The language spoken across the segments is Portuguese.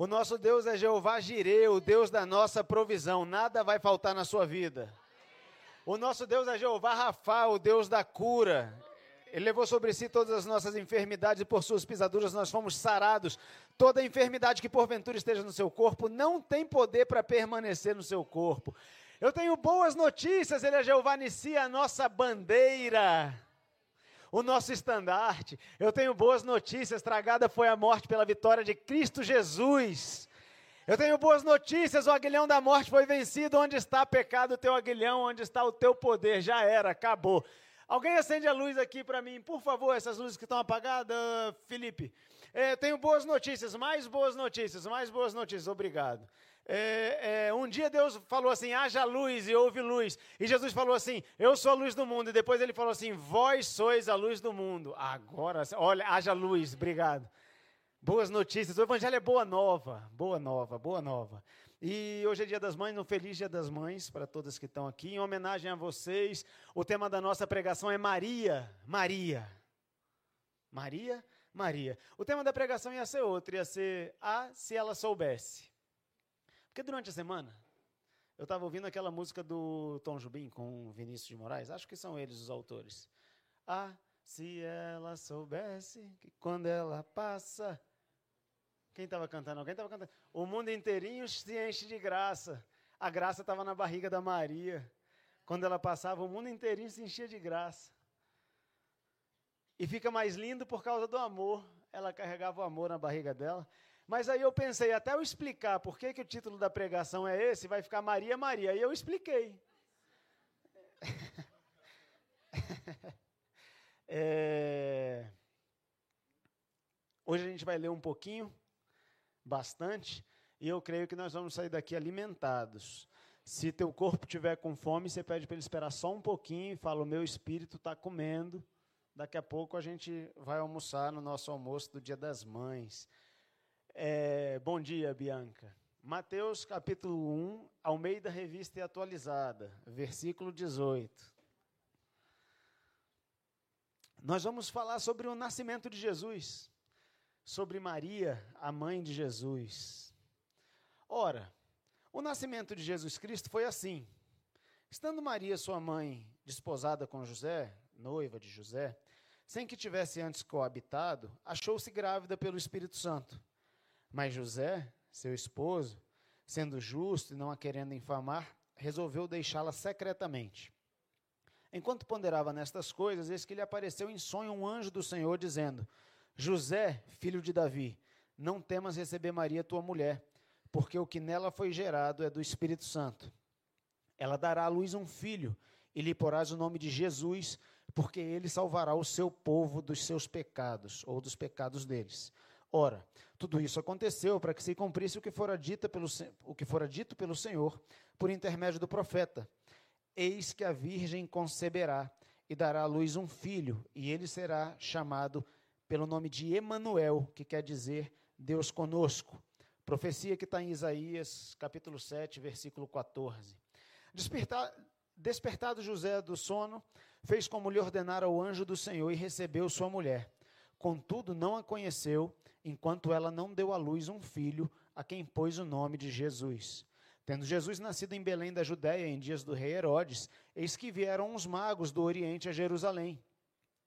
O nosso Deus é Jeová Jireh, o Deus da nossa provisão. Nada vai faltar na sua vida. O nosso Deus é Jeová Rafa, o Deus da cura. Ele levou sobre si todas as nossas enfermidades e por suas pisaduras nós fomos sarados. Toda enfermidade que porventura esteja no seu corpo não tem poder para permanecer no seu corpo. Eu tenho boas notícias, ele é Jeová Nissi, a nossa bandeira o nosso estandarte. Eu tenho boas notícias: tragada foi a morte pela vitória de Cristo Jesus. Eu tenho boas notícias: o aguilhão da morte foi vencido. Onde está pecado o teu aguilhão? Onde está o teu poder? Já era, acabou. Alguém acende a luz aqui para mim, por favor, essas luzes que estão apagadas, Felipe. É, tenho boas notícias, mais boas notícias, mais boas notícias, obrigado. É, é, um dia Deus falou assim: haja luz e houve luz. E Jesus falou assim: eu sou a luz do mundo. E depois ele falou assim: vós sois a luz do mundo. Agora, olha, haja luz, obrigado. Boas notícias. O Evangelho é boa nova, boa nova, boa nova. E hoje é dia das mães, um feliz dia das mães para todas que estão aqui. Em homenagem a vocês, o tema da nossa pregação é Maria, Maria. Maria, Maria. O tema da pregação ia ser outro, ia ser Ah, se ela soubesse. Porque durante a semana, eu estava ouvindo aquela música do Tom Jubim com Vinícius de Moraes, acho que são eles os autores. Ah, se ela soubesse que quando ela passa. Quem estava cantando? Alguém estava cantando. O mundo inteirinho se enche de graça. A graça estava na barriga da Maria. Quando ela passava, o mundo inteirinho se enchia de graça. E fica mais lindo por causa do amor. Ela carregava o amor na barriga dela. Mas aí eu pensei, até eu explicar por que, que o título da pregação é esse, vai ficar Maria, Maria. E eu expliquei. é... Hoje a gente vai ler um pouquinho, bastante, e eu creio que nós vamos sair daqui alimentados. Se teu corpo tiver com fome, você pede para ele esperar só um pouquinho e fala: o meu espírito está comendo. Daqui a pouco a gente vai almoçar no nosso almoço do Dia das Mães. É, bom dia, Bianca. Mateus capítulo 1, Almeida Revista e Atualizada, versículo 18. Nós vamos falar sobre o nascimento de Jesus, sobre Maria, a mãe de Jesus. Ora, o nascimento de Jesus Cristo foi assim. Estando Maria, sua mãe, desposada com José, noiva de José, sem que tivesse antes coabitado, achou-se grávida pelo Espírito Santo. Mas José, seu esposo, sendo justo e não a querendo infamar, resolveu deixá-la secretamente. Enquanto ponderava nestas coisas, eis que lhe apareceu em sonho um anjo do Senhor, dizendo: José, filho de Davi, não temas receber Maria, tua mulher, porque o que nela foi gerado é do Espírito Santo. Ela dará à luz um filho, e lhe porás o nome de Jesus, porque ele salvará o seu povo dos seus pecados, ou dos pecados deles. Ora, tudo isso aconteceu para que se cumprisse o que fora dito pelo, o que fora dito pelo Senhor por intermédio do profeta. Eis que a virgem conceberá e dará à luz um filho, e ele será chamado pelo nome de Emanuel, que quer dizer Deus conosco. Profecia que está em Isaías, capítulo 7, versículo 14. Despertar, despertado José do sono, fez como lhe ordenara o anjo do Senhor e recebeu sua mulher. Contudo, não a conheceu, enquanto ela não deu à luz um filho, a quem pôs o nome de Jesus. Tendo Jesus nascido em Belém da Judéia, em dias do rei Herodes, eis que vieram uns magos do Oriente a Jerusalém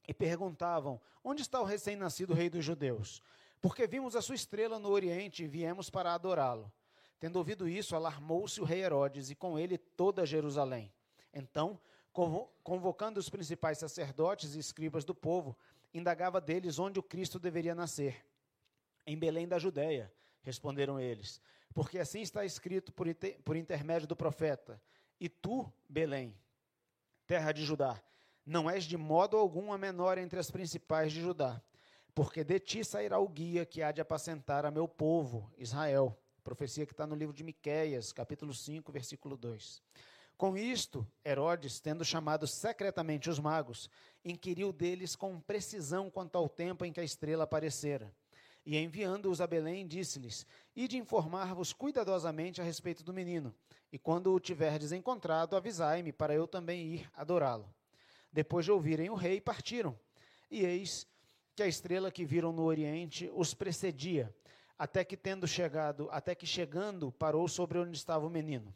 e perguntavam: Onde está o recém-nascido rei dos judeus? Porque vimos a sua estrela no Oriente e viemos para adorá-lo. Tendo ouvido isso, alarmou-se o rei Herodes e com ele toda Jerusalém. Então, convocando os principais sacerdotes e escribas do povo, indagava deles onde o Cristo deveria nascer. Em Belém da Judéia, responderam eles, porque assim está escrito por, por intermédio do profeta: E tu, Belém, terra de Judá, não és de modo algum a menor entre as principais de Judá, porque de ti sairá o guia que há de apacentar a meu povo, Israel. Profecia que está no livro de Miquéias, capítulo 5, versículo 2. Com isto, Herodes, tendo chamado secretamente os magos, inquiriu deles com precisão quanto ao tempo em que a estrela aparecera. E enviando-os a Belém, disse-lhes: Ide informar-vos cuidadosamente a respeito do menino, e quando o tiverdes encontrado, avisai-me, para eu também ir adorá-lo. Depois de ouvirem o rei, partiram. E eis que a estrela que viram no oriente os precedia, até que tendo chegado, até que chegando, parou sobre onde estava o menino.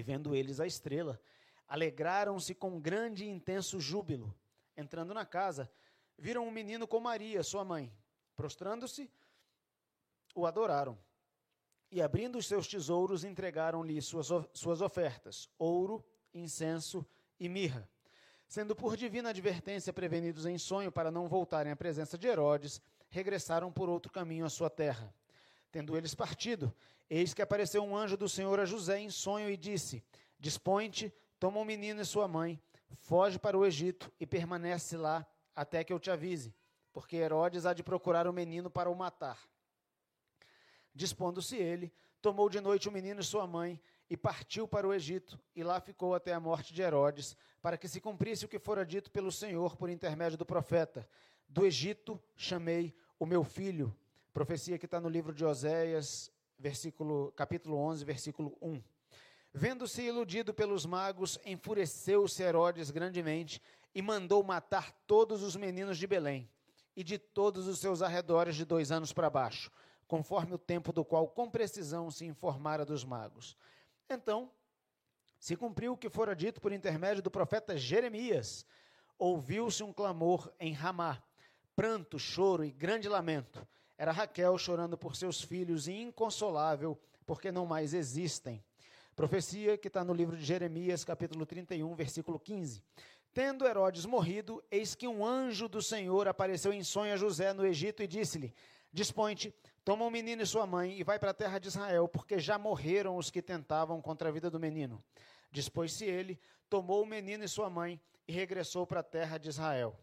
E vendo eles a estrela, alegraram-se com grande e intenso júbilo. Entrando na casa, viram um menino com Maria, sua mãe. Prostrando-se, o adoraram. E abrindo os seus tesouros, entregaram-lhe suas, suas ofertas: ouro, incenso e mirra. Sendo por divina advertência prevenidos em sonho para não voltarem à presença de Herodes, regressaram por outro caminho à sua terra. Tendo eles partido, eis que apareceu um anjo do Senhor a José em sonho e disse: Dispõe-te, toma o um menino e sua mãe, foge para o Egito e permanece lá até que eu te avise, porque Herodes há de procurar o menino para o matar. Dispondo-se ele, tomou de noite o menino e sua mãe e partiu para o Egito, e lá ficou até a morte de Herodes, para que se cumprisse o que fora dito pelo Senhor por intermédio do profeta: Do Egito chamei o meu filho. Profecia que está no livro de Oséias, versículo, capítulo 11, versículo 1. Vendo-se iludido pelos magos, enfureceu-se Herodes grandemente e mandou matar todos os meninos de Belém e de todos os seus arredores de dois anos para baixo, conforme o tempo do qual com precisão se informara dos magos. Então, se cumpriu o que fora dito por intermédio do profeta Jeremias. Ouviu-se um clamor em Ramá, pranto, choro e grande lamento. Era Raquel chorando por seus filhos e inconsolável, porque não mais existem. Profecia que está no livro de Jeremias, capítulo 31, versículo 15. Tendo Herodes morrido, eis que um anjo do Senhor apareceu em sonho a José no Egito e disse-lhe: Dispõe-te, toma o menino e sua mãe e vai para a terra de Israel, porque já morreram os que tentavam contra a vida do menino. Dispôs-se ele, tomou o menino e sua mãe e regressou para a terra de Israel.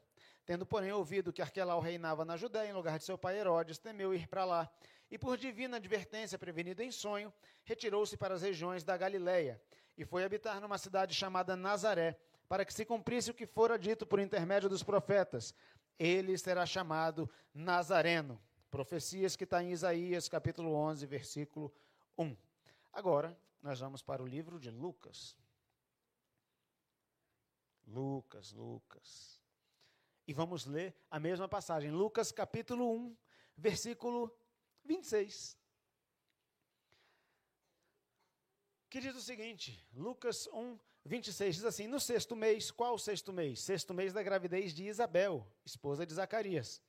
Tendo, porém, ouvido que Arquelau reinava na Judéia, em lugar de seu pai Herodes, temeu ir para lá. E, por divina advertência, prevenido em sonho, retirou-se para as regiões da Galiléia e foi habitar numa cidade chamada Nazaré, para que se cumprisse o que fora dito por intermédio dos profetas. Ele será chamado Nazareno. Profecias que está em Isaías, capítulo 11, versículo 1. Agora, nós vamos para o livro de Lucas. Lucas, Lucas. E vamos ler a mesma passagem, Lucas capítulo 1, versículo 26. Que diz o seguinte, Lucas 1, 26 diz assim: No sexto mês, qual o sexto mês? Sexto mês da gravidez de Isabel, esposa de Zacarias.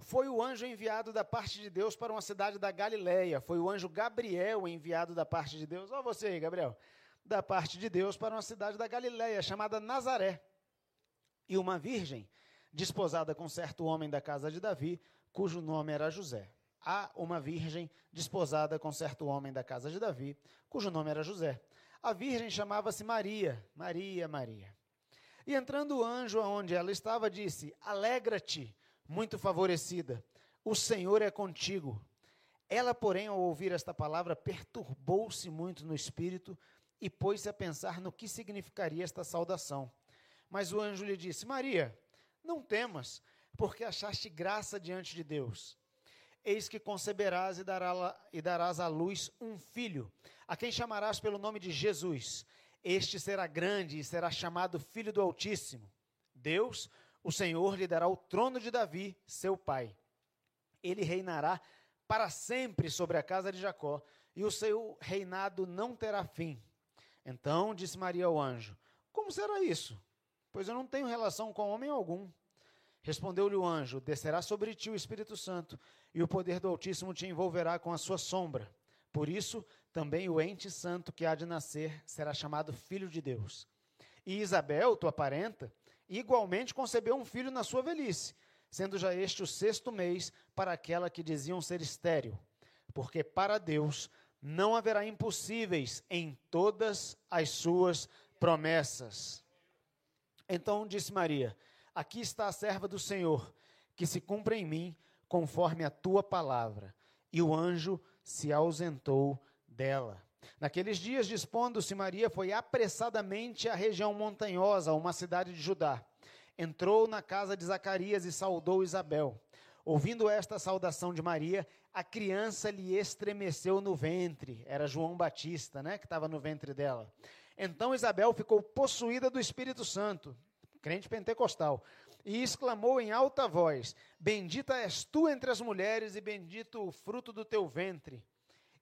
Foi o anjo enviado da parte de Deus para uma cidade da Galiléia. Foi o anjo Gabriel enviado da parte de Deus. Olha você aí, Gabriel. Da parte de Deus para uma cidade da Galiléia, chamada Nazaré. E uma virgem desposada com certo homem da casa de Davi, cujo nome era José. Há uma virgem desposada com certo homem da casa de Davi, cujo nome era José. A virgem chamava-se Maria, Maria, Maria. E entrando o anjo aonde ela estava, disse: Alegra-te, muito favorecida, o Senhor é contigo. Ela, porém, ao ouvir esta palavra, perturbou-se muito no espírito e pôs-se a pensar no que significaria esta saudação. Mas o anjo lhe disse: Maria, não temas, porque achaste graça diante de Deus. Eis que conceberás e, dará, e darás à luz um filho, a quem chamarás pelo nome de Jesus. Este será grande e será chamado Filho do Altíssimo. Deus, o Senhor, lhe dará o trono de Davi, seu pai. Ele reinará para sempre sobre a casa de Jacó, e o seu reinado não terá fim. Então disse Maria ao anjo: Como será isso? Pois eu não tenho relação com homem algum. Respondeu-lhe o anjo: Descerá sobre ti o Espírito Santo, e o poder do Altíssimo te envolverá com a sua sombra. Por isso, também o ente santo que há de nascer será chamado Filho de Deus. E Isabel, tua parenta, igualmente concebeu um filho na sua velhice, sendo já este o sexto mês para aquela que diziam ser estéril. Porque para Deus não haverá impossíveis em todas as suas promessas. Então disse Maria: Aqui está a serva do Senhor, que se cumpra em mim conforme a tua palavra. E o anjo se ausentou dela. Naqueles dias, dispondo-se, Maria foi apressadamente à região montanhosa, uma cidade de Judá. Entrou na casa de Zacarias e saudou Isabel. Ouvindo esta saudação de Maria, a criança lhe estremeceu no ventre. Era João Batista, né, que estava no ventre dela. Então Isabel ficou possuída do Espírito Santo, crente pentecostal, e exclamou em alta voz: Bendita és tu entre as mulheres, e bendito o fruto do teu ventre.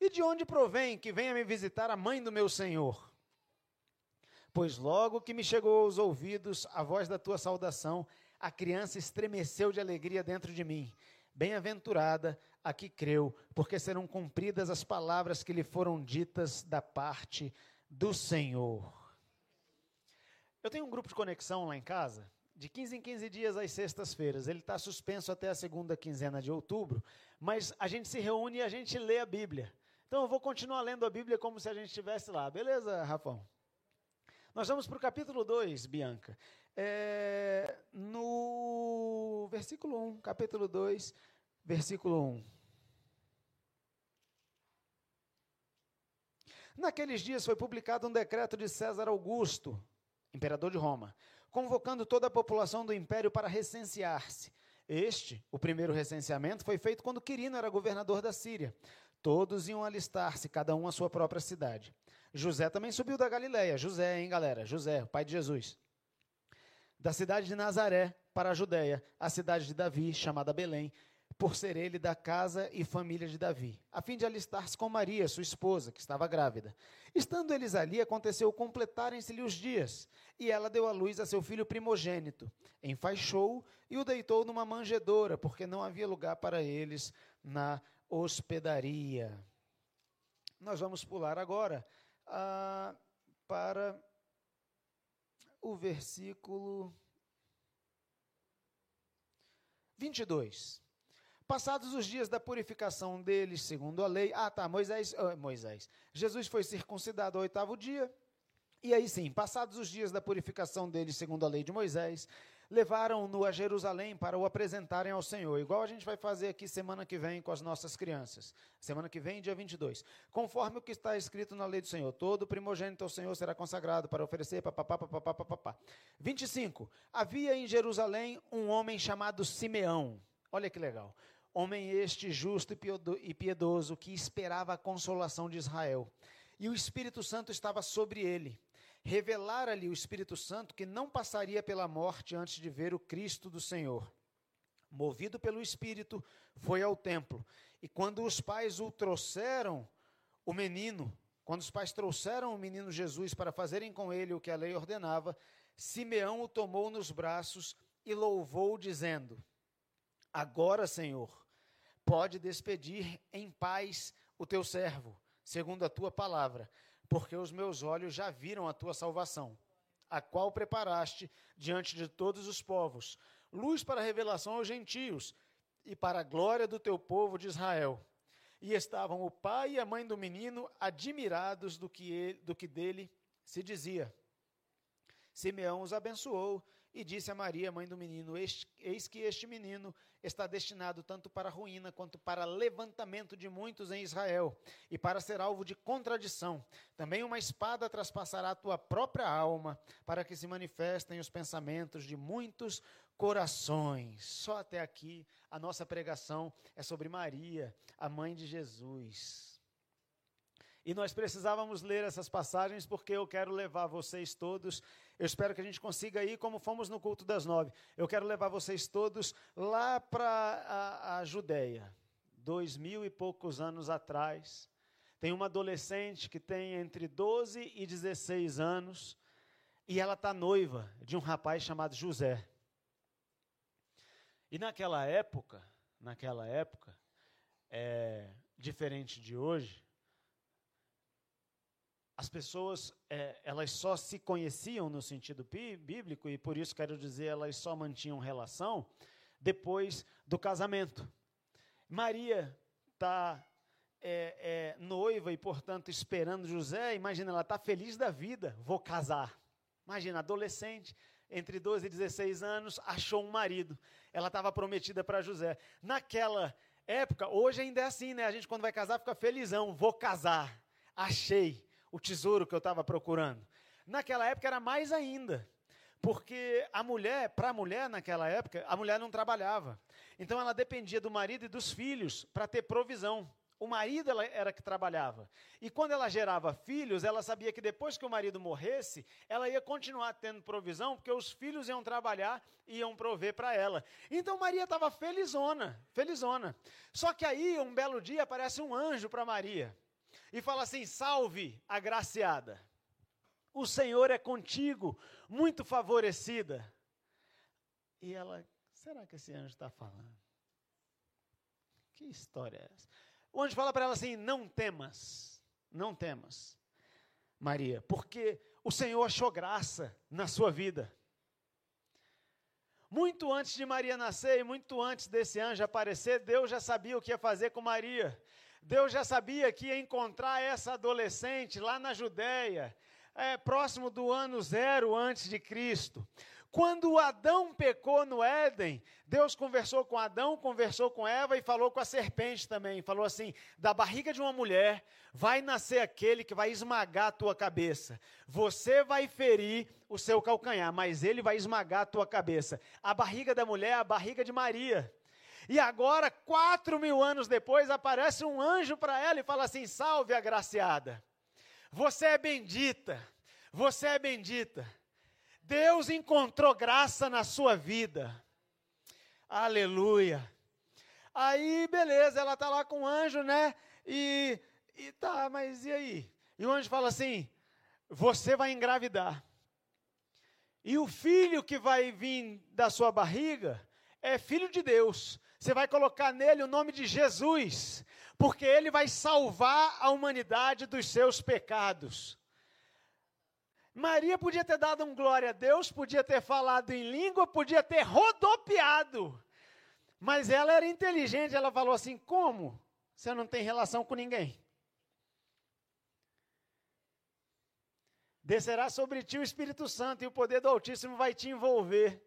E de onde provém que venha me visitar a mãe do meu Senhor? Pois logo que me chegou aos ouvidos a voz da tua saudação, a criança estremeceu de alegria dentro de mim. Bem-aventurada a que creu, porque serão cumpridas as palavras que lhe foram ditas da parte do Senhor. Eu tenho um grupo de conexão lá em casa, de 15 em 15 dias às sextas-feiras. Ele está suspenso até a segunda quinzena de outubro, mas a gente se reúne e a gente lê a Bíblia. Então eu vou continuar lendo a Bíblia como se a gente estivesse lá. Beleza, Rafão? Nós vamos para o capítulo 2, Bianca. É, no versículo 1, capítulo 2, versículo 1. Naqueles dias foi publicado um decreto de César Augusto, imperador de Roma, convocando toda a população do império para recensear-se. Este, o primeiro recenseamento, foi feito quando Quirino era governador da Síria. Todos iam alistar-se, cada um à sua própria cidade. José também subiu da Galiléia. José, hein, galera? José, o pai de Jesus. Da cidade de Nazaré para a Judéia, a cidade de Davi, chamada Belém, por ser ele da casa e família de Davi, a fim de alistar-se com Maria, sua esposa, que estava grávida. Estando eles ali, aconteceu completarem-se-lhe os dias, e ela deu à luz a seu filho primogênito. Enfaixou e o deitou numa manjedoura, porque não havia lugar para eles na hospedaria. Nós vamos pular agora ah, para o versículo 22. Passados os dias da purificação deles, segundo a lei. Ah, tá, Moisés. Oh, Moisés. Jesus foi circuncidado ao oitavo dia. E aí sim, passados os dias da purificação deles, segundo a lei de Moisés, levaram-no a Jerusalém para o apresentarem ao Senhor, igual a gente vai fazer aqui semana que vem com as nossas crianças. Semana que vem, dia 22. Conforme o que está escrito na lei do Senhor, todo primogênito ao Senhor será consagrado para oferecer papapá, papapá, papapá. 25. Havia em Jerusalém um homem chamado Simeão. Olha que legal. Homem este justo e piedoso que esperava a consolação de Israel. E o Espírito Santo estava sobre ele. Revelara-lhe o Espírito Santo que não passaria pela morte antes de ver o Cristo do Senhor. Movido pelo Espírito, foi ao templo. E quando os pais o trouxeram, o menino, quando os pais trouxeram o menino Jesus para fazerem com ele o que a lei ordenava, Simeão o tomou nos braços e louvou, dizendo: Agora, Senhor, pode despedir em paz o teu servo, segundo a tua palavra, porque os meus olhos já viram a tua salvação, a qual preparaste diante de todos os povos, luz para a revelação aos gentios e para a glória do teu povo de Israel. E estavam o pai e a mãe do menino admirados do que, ele, do que dele se dizia. Simeão os abençoou e disse a Maria, mãe do menino: Eis que este menino está destinado tanto para ruína quanto para levantamento de muitos em Israel, e para ser alvo de contradição. Também uma espada traspassará a tua própria alma, para que se manifestem os pensamentos de muitos corações. Só até aqui a nossa pregação é sobre Maria, a mãe de Jesus. E nós precisávamos ler essas passagens porque eu quero levar vocês todos. Eu espero que a gente consiga ir como fomos no culto das nove. Eu quero levar vocês todos lá para a, a Judéia, dois mil e poucos anos atrás. Tem uma adolescente que tem entre 12 e 16 anos e ela está noiva de um rapaz chamado José. E naquela época, naquela época, é, diferente de hoje, as pessoas é, elas só se conheciam no sentido bíblico e por isso quero dizer elas só mantinham relação depois do casamento. Maria está é, é, noiva e portanto esperando José. Imagina, ela está feliz da vida. Vou casar. Imagina, adolescente entre 12 e 16 anos achou um marido. Ela estava prometida para José. Naquela época, hoje ainda é assim, né? A gente quando vai casar fica felizão, vou casar. Achei o tesouro que eu estava procurando. Naquela época era mais ainda. Porque a mulher, para a mulher naquela época, a mulher não trabalhava. Então ela dependia do marido e dos filhos para ter provisão. O marido era que trabalhava. E quando ela gerava filhos, ela sabia que depois que o marido morresse, ela ia continuar tendo provisão, porque os filhos iam trabalhar e iam prover para ela. Então Maria estava felizona, felizona. Só que aí, um belo dia, aparece um anjo para Maria e fala assim: Salve, agraciada. O Senhor é contigo, muito favorecida. E ela, será que esse anjo está falando? Que história é essa? O anjo fala para ela assim: Não temas, não temas, Maria, porque o Senhor achou graça na sua vida. Muito antes de Maria nascer e muito antes desse anjo aparecer, Deus já sabia o que ia fazer com Maria. Deus já sabia que ia encontrar essa adolescente lá na Judéia, é, próximo do ano zero antes de Cristo. Quando Adão pecou no Éden, Deus conversou com Adão, conversou com Eva e falou com a serpente também. Falou assim: da barriga de uma mulher vai nascer aquele que vai esmagar a tua cabeça. Você vai ferir o seu calcanhar, mas ele vai esmagar a tua cabeça. A barriga da mulher é a barriga de Maria. E agora, quatro mil anos depois, aparece um anjo para ela e fala assim: Salve, agraciada. Você é bendita. Você é bendita. Deus encontrou graça na sua vida. Aleluia. Aí, beleza, ela está lá com o anjo, né? E, e tá, mas e aí? E o anjo fala assim: Você vai engravidar. E o filho que vai vir da sua barriga é filho de Deus. Você vai colocar nele o nome de Jesus, porque ele vai salvar a humanidade dos seus pecados. Maria podia ter dado um glória a Deus, podia ter falado em língua, podia ter rodopiado. Mas ela era inteligente, ela falou assim: como? Você não tem relação com ninguém. Descerá sobre ti o Espírito Santo e o poder do Altíssimo vai te envolver.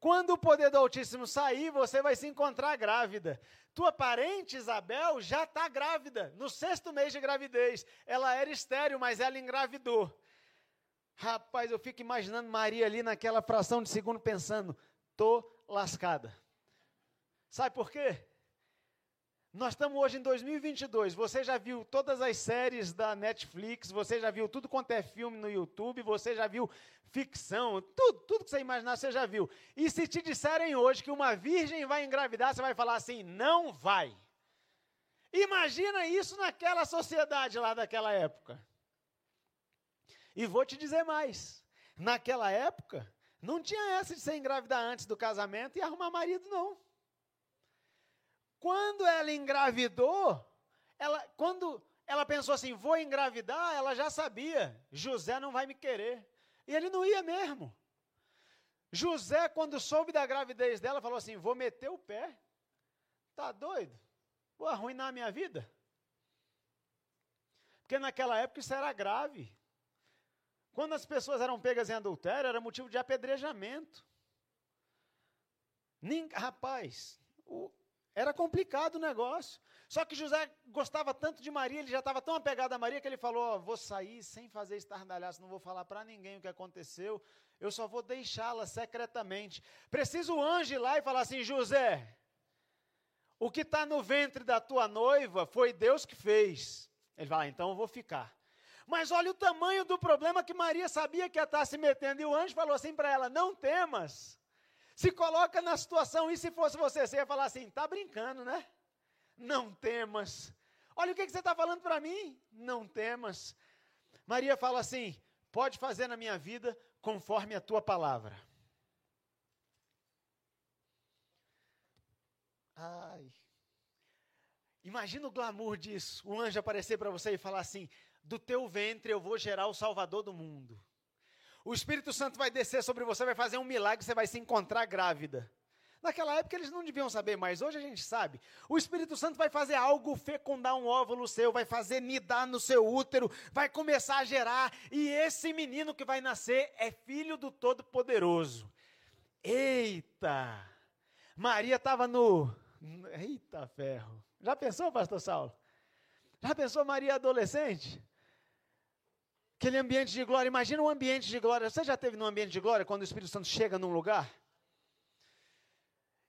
Quando o poder do Altíssimo sair, você vai se encontrar grávida. Tua parente Isabel já está grávida, no sexto mês de gravidez. Ela era estéreo, mas ela engravidou. Rapaz, eu fico imaginando Maria ali naquela fração de segundo pensando: tô lascada. Sabe por quê? Nós estamos hoje em 2022. Você já viu todas as séries da Netflix, você já viu tudo quanto é filme no YouTube, você já viu ficção, tudo, tudo que você imaginar, você já viu. E se te disserem hoje que uma virgem vai engravidar, você vai falar assim: não vai. Imagina isso naquela sociedade lá daquela época. E vou te dizer mais: naquela época, não tinha essa de ser engravidar antes do casamento e arrumar marido, não. Quando ela engravidou, ela, quando ela pensou assim, vou engravidar, ela já sabia, José não vai me querer. E ele não ia mesmo. José, quando soube da gravidez dela, falou assim: vou meter o pé. Tá doido? Vou arruinar a minha vida? Porque naquela época isso era grave. Quando as pessoas eram pegas em adultério, era motivo de apedrejamento. Nem, rapaz, o, era complicado o negócio. Só que José gostava tanto de Maria, ele já estava tão apegado a Maria que ele falou: oh, vou sair sem fazer estardalhaço, não vou falar para ninguém o que aconteceu, eu só vou deixá-la secretamente. Precisa o anjo ir lá e falar assim: José, o que está no ventre da tua noiva foi Deus que fez. Ele fala: ah, então eu vou ficar. Mas olha o tamanho do problema que Maria sabia que ia estar se metendo. E o anjo falou assim para ela: Não temas. Se coloca na situação, e se fosse você, você ia falar assim: Está brincando, né? Não temas. Olha o que, que você está falando para mim. Não temas. Maria fala assim: Pode fazer na minha vida conforme a tua palavra. Ai. Imagina o glamour disso. O anjo aparecer para você e falar assim: do teu ventre eu vou gerar o Salvador do mundo. O Espírito Santo vai descer sobre você, vai fazer um milagre, você vai se encontrar grávida. Naquela época eles não deviam saber, mas hoje a gente sabe. O Espírito Santo vai fazer algo, fecundar um óvulo seu, vai fazer nidar no seu útero, vai começar a gerar, e esse menino que vai nascer é filho do Todo-Poderoso. Eita! Maria estava no. Eita ferro! Já pensou, pastor Saulo? Já pensou Maria adolescente? Aquele ambiente de glória. Imagina um ambiente de glória. Você já teve num ambiente de glória quando o Espírito Santo chega num lugar?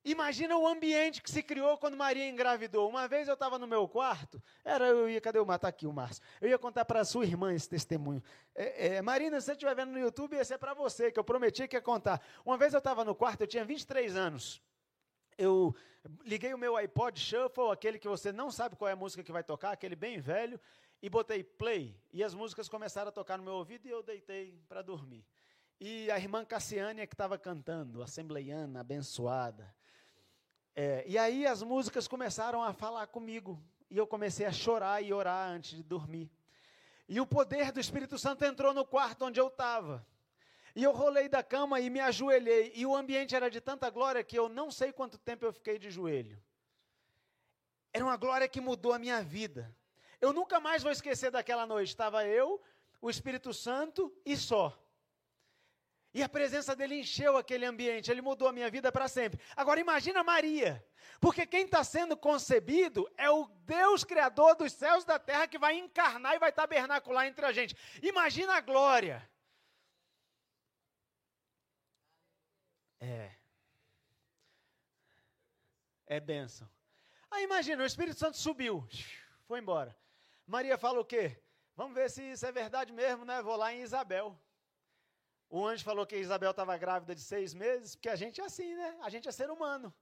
Imagina o ambiente que se criou quando Maria engravidou. Uma vez eu estava no meu quarto, era eu ia, cadê o Mata aqui, o Márcio? Eu ia contar para sua irmã esse testemunho. É, é, Marina, se você estiver vendo no YouTube, esse é para você, que eu prometi que ia contar. Uma vez eu estava no quarto, eu tinha 23 anos. Eu liguei o meu iPod Shuffle, aquele que você não sabe qual é a música que vai tocar, aquele bem velho, e botei play. E as músicas começaram a tocar no meu ouvido e eu deitei para dormir. E a irmã Cassiane é que estava cantando, assembleiana, abençoada. É, e aí as músicas começaram a falar comigo. E eu comecei a chorar e orar antes de dormir. E o poder do Espírito Santo entrou no quarto onde eu estava. E eu rolei da cama e me ajoelhei. E o ambiente era de tanta glória que eu não sei quanto tempo eu fiquei de joelho. Era uma glória que mudou a minha vida. Eu nunca mais vou esquecer daquela noite. Estava eu, o Espírito Santo e só. E a presença dele encheu aquele ambiente, ele mudou a minha vida para sempre. Agora imagina Maria, porque quem está sendo concebido é o Deus Criador dos céus e da terra que vai encarnar e vai tabernacular entre a gente. Imagina a glória. É. É bênção. Aí imagina, o Espírito Santo subiu, foi embora. Maria fala o quê? Vamos ver se isso é verdade mesmo, né? Vou lá em Isabel. O anjo falou que Isabel estava grávida de seis meses, porque a gente é assim, né? A gente é ser humano.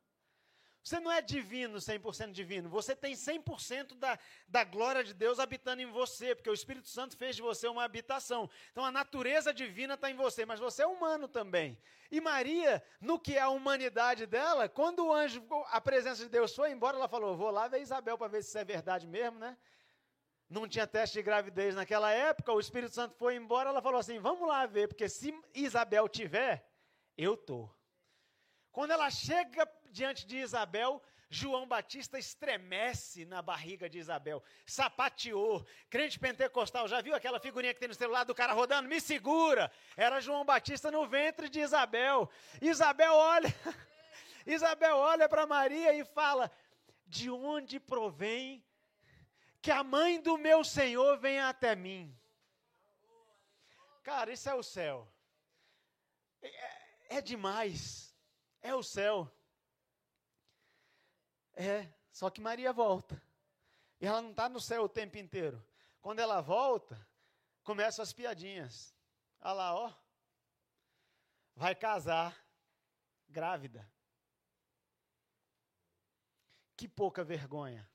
Você não é divino, 100% divino. Você tem 100% da, da glória de Deus habitando em você, porque o Espírito Santo fez de você uma habitação. Então a natureza divina está em você, mas você é humano também. E Maria, no que é a humanidade dela, quando o anjo, a presença de Deus foi embora, ela falou: Vou lá ver Isabel para ver se isso é verdade mesmo, né? Não tinha teste de gravidez naquela época, o Espírito Santo foi embora, ela falou assim: vamos lá ver, porque se Isabel tiver, eu estou. Quando ela chega diante de Isabel, João Batista estremece na barriga de Isabel, sapateou. Crente pentecostal, já viu aquela figurinha que tem no celular do cara rodando? Me segura! Era João Batista no ventre de Isabel. Isabel olha, Isabel olha para Maria e fala: De onde provém que a mãe do meu Senhor venha até mim. Cara, isso é o céu. É, é demais. É o céu. É, só que Maria volta. E ela não está no céu o tempo inteiro. Quando ela volta, começam as piadinhas. Olha lá, ó. Vai casar, grávida. Que pouca vergonha.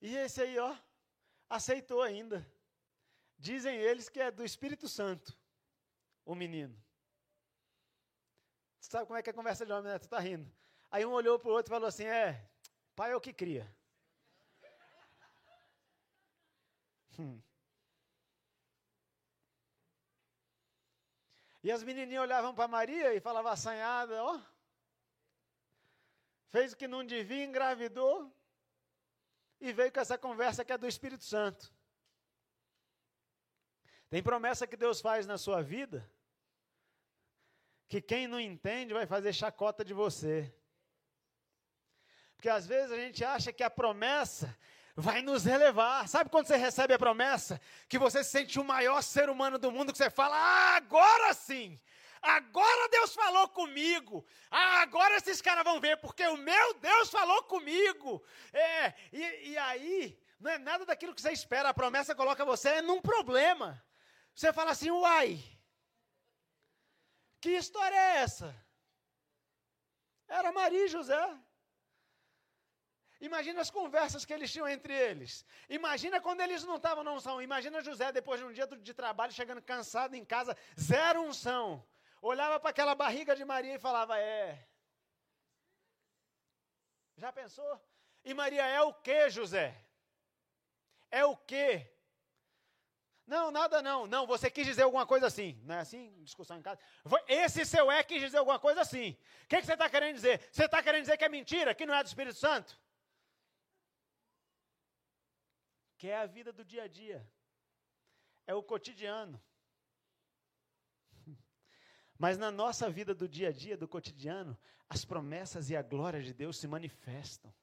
E esse aí, ó, aceitou ainda. Dizem eles que é do Espírito Santo, o menino. Você sabe como é que é a conversa de homem, né? Tu tá rindo. Aí um olhou para o outro e falou assim: é, pai é o que cria. Hum. E as menininhas olhavam para Maria e falavam assanhada, ó. Fez o que não devia, engravidou e veio com essa conversa que é do Espírito Santo. Tem promessa que Deus faz na sua vida que quem não entende vai fazer chacota de você. Porque às vezes a gente acha que a promessa vai nos relevar. Sabe quando você recebe a promessa? Que você se sente o maior ser humano do mundo, que você fala, ah, agora sim, Agora Deus falou comigo. Ah, agora esses caras vão ver, porque o meu Deus falou comigo. É, e, e aí, não é nada daquilo que você espera. A promessa coloca você num problema. Você fala assim, uai, que história é essa? Era Maria e José. Imagina as conversas que eles tinham entre eles. Imagina quando eles não estavam na unção. Imagina José depois de um dia de trabalho, chegando cansado em casa, zero unção olhava para aquela barriga de Maria e falava: É. Já pensou? E Maria é o que, José? É o que? Não, nada não. Não, você quis dizer alguma coisa assim. Não é assim? Discussão em casa. Esse seu é quis dizer alguma coisa assim. O que, que você está querendo dizer? Você está querendo dizer que é mentira, que não é do Espírito Santo? Que é a vida do dia a dia. É o cotidiano. Mas na nossa vida do dia a dia, do cotidiano, as promessas e a glória de Deus se manifestam.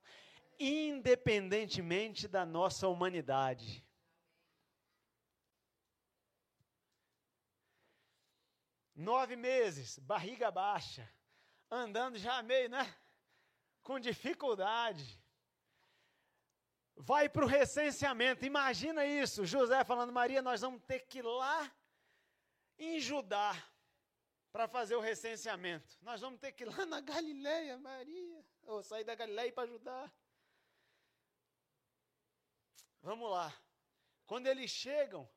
independentemente da nossa humanidade. Nove meses, barriga baixa, andando já meio, né? Com dificuldade. Vai para o recenseamento. Imagina isso. José falando, Maria, nós vamos ter que ir lá em Judá para fazer o recenseamento. Nós vamos ter que ir lá na Galileia, Maria. Ou sair da Galileia para ajudar. Vamos lá. Quando eles chegam,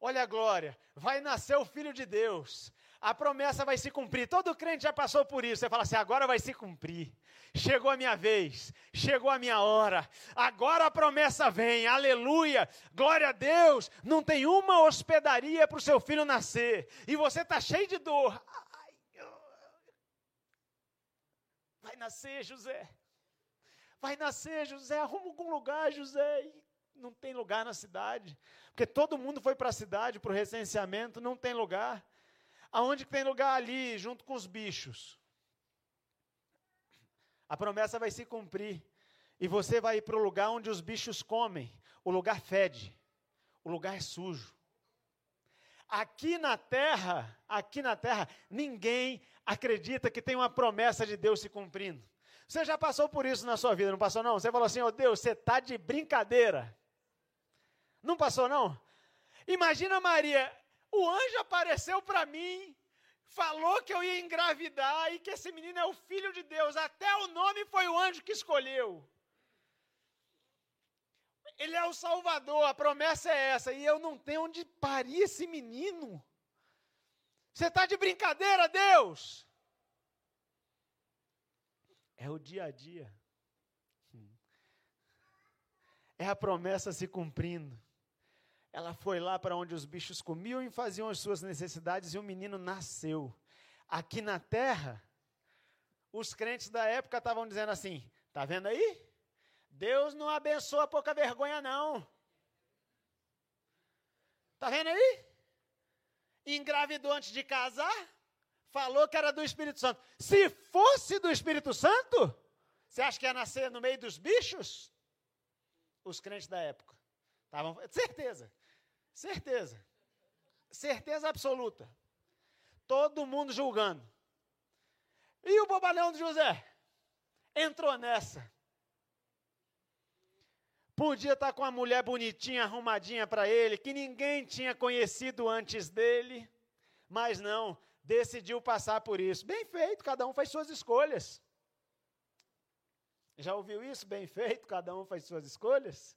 olha a glória, vai nascer o Filho de Deus. A promessa vai se cumprir. Todo crente já passou por isso. Você fala assim: agora vai se cumprir. Chegou a minha vez, chegou a minha hora. Agora a promessa vem. Aleluia. Glória a Deus. Não tem uma hospedaria para o seu filho nascer. E você está cheio de dor. Ai, vai nascer, José. Vai nascer, José. Arruma algum lugar, José não tem lugar na cidade. Porque todo mundo foi para a cidade, para o recenseamento, não tem lugar. Aonde que tem lugar ali, junto com os bichos? A promessa vai se cumprir. E você vai ir para o lugar onde os bichos comem. O lugar fede. O lugar é sujo. Aqui na terra, aqui na terra, ninguém acredita que tem uma promessa de Deus se cumprindo. Você já passou por isso na sua vida, não passou não? Você falou assim, oh Deus, você está de brincadeira. Não passou, não? Imagina Maria, o anjo apareceu para mim, falou que eu ia engravidar e que esse menino é o filho de Deus. Até o nome foi o anjo que escolheu. Ele é o Salvador, a promessa é essa, e eu não tenho onde parir esse menino. Você está de brincadeira, Deus? É o dia a dia. É a promessa se cumprindo. Ela foi lá para onde os bichos comiam e faziam as suas necessidades e o menino nasceu. Aqui na terra, os crentes da época estavam dizendo assim: tá vendo aí? Deus não abençoa pouca vergonha, não. Tá vendo aí? Engravidou antes de casar, falou que era do Espírito Santo. Se fosse do Espírito Santo, você acha que ia nascer no meio dos bichos? Os crentes da época. Estavam, certeza. Certeza. Certeza absoluta. Todo mundo julgando. E o bobalhão de José? Entrou nessa. Podia estar com uma mulher bonitinha, arrumadinha para ele, que ninguém tinha conhecido antes dele, mas não, decidiu passar por isso. Bem feito, cada um faz suas escolhas. Já ouviu isso? Bem feito, cada um faz suas escolhas.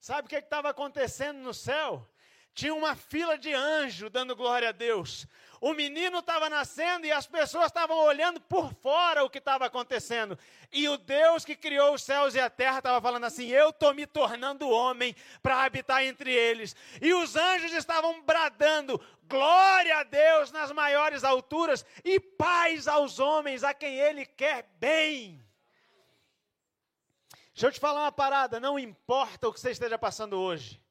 Sabe o que estava acontecendo no céu? Tinha uma fila de anjos dando glória a Deus. O menino estava nascendo e as pessoas estavam olhando por fora o que estava acontecendo. E o Deus que criou os céus e a terra estava falando assim: Eu estou me tornando homem para habitar entre eles. E os anjos estavam bradando: Glória a Deus nas maiores alturas e paz aos homens a quem Ele quer bem. Deixa eu te falar uma parada: não importa o que você esteja passando hoje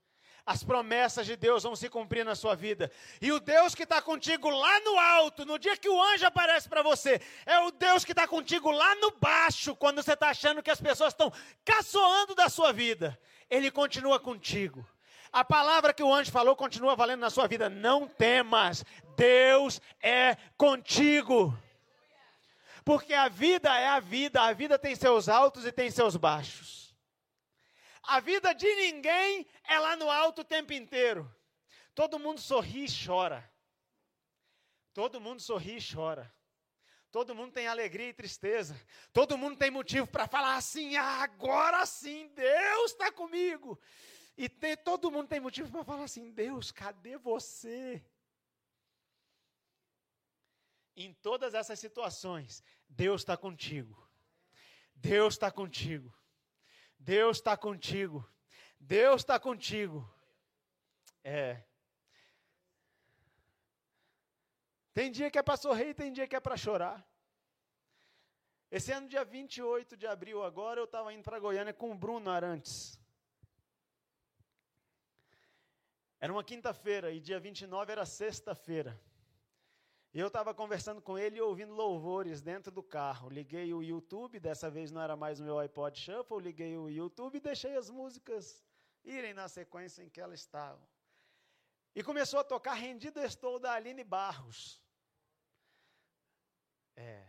as promessas de Deus vão se cumprir na sua vida. E o Deus que está contigo lá no alto, no dia que o anjo aparece para você, é o Deus que está contigo lá no baixo, quando você está achando que as pessoas estão caçoando da sua vida. Ele continua contigo. A palavra que o anjo falou continua valendo na sua vida. Não temas, Deus é contigo. Porque a vida é a vida, a vida tem seus altos e tem seus baixos. A vida de ninguém é lá no alto o tempo inteiro. Todo mundo sorri e chora. Todo mundo sorri e chora. Todo mundo tem alegria e tristeza. Todo mundo tem motivo para falar assim: ah, agora sim, Deus está comigo. E todo mundo tem motivo para falar assim: Deus, cadê você? Em todas essas situações, Deus está contigo. Deus está contigo. Deus está contigo. Deus está contigo. É. Tem dia que é para sorrir, tem dia que é para chorar. Esse ano, dia 28 de abril, agora, eu estava indo para Goiânia com o Bruno Arantes. Era uma quinta-feira e dia 29 era sexta-feira. E eu estava conversando com ele e ouvindo louvores dentro do carro. Liguei o YouTube, dessa vez não era mais o meu iPod Shuffle, liguei o YouTube e deixei as músicas irem na sequência em que elas estavam. E começou a tocar Rendido Estou da Aline Barros. É.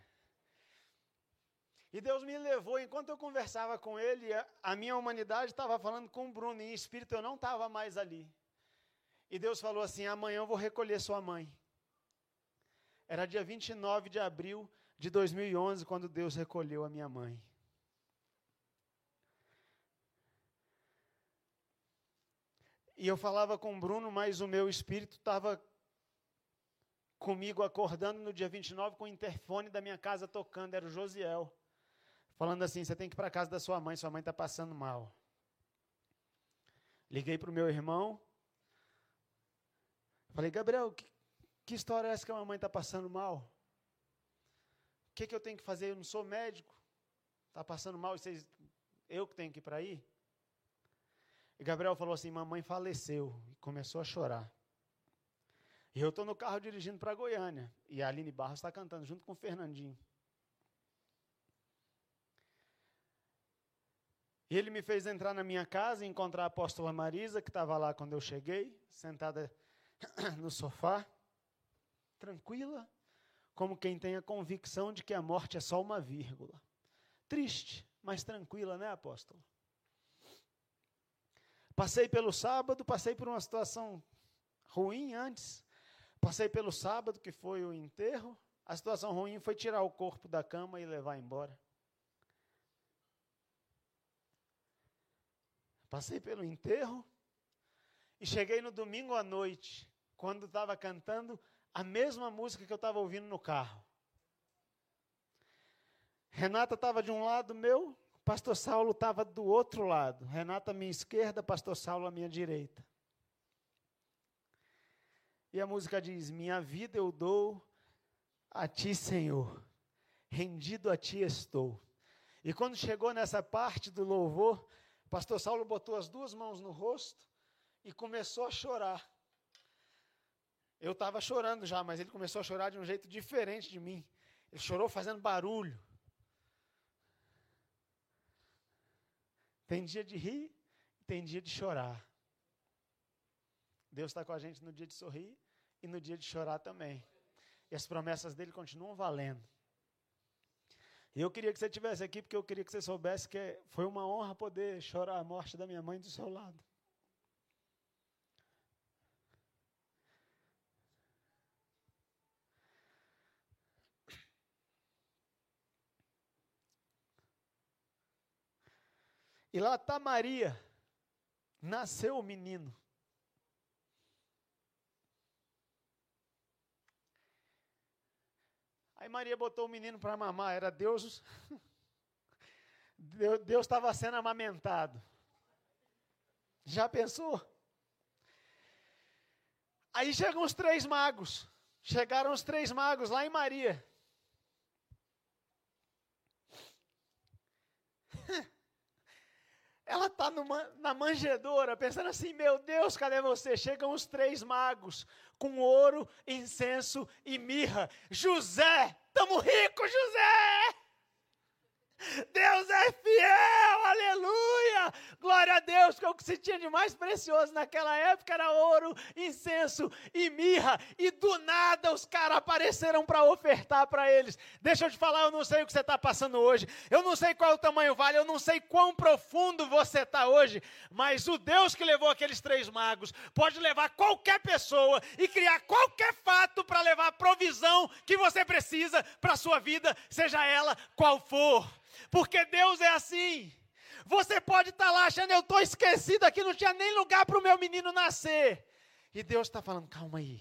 E Deus me levou, enquanto eu conversava com ele, a minha humanidade estava falando com o Bruno, e em espírito eu não estava mais ali. E Deus falou assim: amanhã eu vou recolher sua mãe. Era dia 29 de abril de 2011 quando Deus recolheu a minha mãe. E eu falava com o Bruno, mas o meu espírito estava comigo acordando no dia 29 com o interfone da minha casa tocando, era o Josiel. Falando assim: você tem que ir para a casa da sua mãe, sua mãe está passando mal. Liguei para o meu irmão. Falei, Gabriel, que, que história é essa que a mamãe está passando mal? O que, que eu tenho que fazer? Eu não sou médico. Está passando mal, vocês, eu que tenho que ir para aí? E Gabriel falou assim: Mamãe faleceu. E começou a chorar. E eu estou no carro dirigindo para Goiânia. E a Aline Barros está cantando junto com o Fernandinho. E ele me fez entrar na minha casa e encontrar a apóstola Marisa, que estava lá quando eu cheguei, sentada no sofá tranquila, como quem tem a convicção de que a morte é só uma vírgula. Triste, mas tranquila, né, apóstolo? Passei pelo sábado, passei por uma situação ruim antes. Passei pelo sábado, que foi o enterro. A situação ruim foi tirar o corpo da cama e levar embora. Passei pelo enterro e cheguei no domingo à noite, quando estava cantando a mesma música que eu estava ouvindo no carro. Renata estava de um lado meu, pastor Saulo estava do outro lado. Renata à minha esquerda, pastor Saulo à minha direita. E a música diz: Minha vida eu dou a ti, Senhor, rendido a ti estou. E quando chegou nessa parte do louvor, pastor Saulo botou as duas mãos no rosto e começou a chorar. Eu estava chorando já, mas ele começou a chorar de um jeito diferente de mim. Ele chorou fazendo barulho. Tem dia de rir tem dia de chorar. Deus está com a gente no dia de sorrir e no dia de chorar também. E as promessas dele continuam valendo. E eu queria que você estivesse aqui, porque eu queria que você soubesse que foi uma honra poder chorar a morte da minha mãe do seu lado. E lá está Maria. Nasceu o menino. Aí Maria botou o menino para mamar. Era Deus. Deus estava sendo amamentado. Já pensou? Aí chegam os três magos. Chegaram os três magos lá em Maria. Ela está na manjedoura, pensando assim: meu Deus, cadê você? Chegam os três magos com ouro, incenso e mirra. José, estamos ricos, José! Deus é fiel, aleluia! Glória a Deus, que o que se tinha de mais precioso naquela época era ouro, incenso e mirra. E do nada os caras apareceram para ofertar para eles. Deixa eu te falar, eu não sei o que você está passando hoje, eu não sei qual é o tamanho vale, eu não sei quão profundo você está hoje, mas o Deus que levou aqueles três magos pode levar qualquer pessoa e criar qualquer fato para levar a provisão que você precisa para a sua vida, seja ela qual for porque Deus é assim. Você pode estar tá lá achando, eu estou esquecido aqui, não tinha nem lugar para o meu menino nascer. E Deus está falando, calma aí.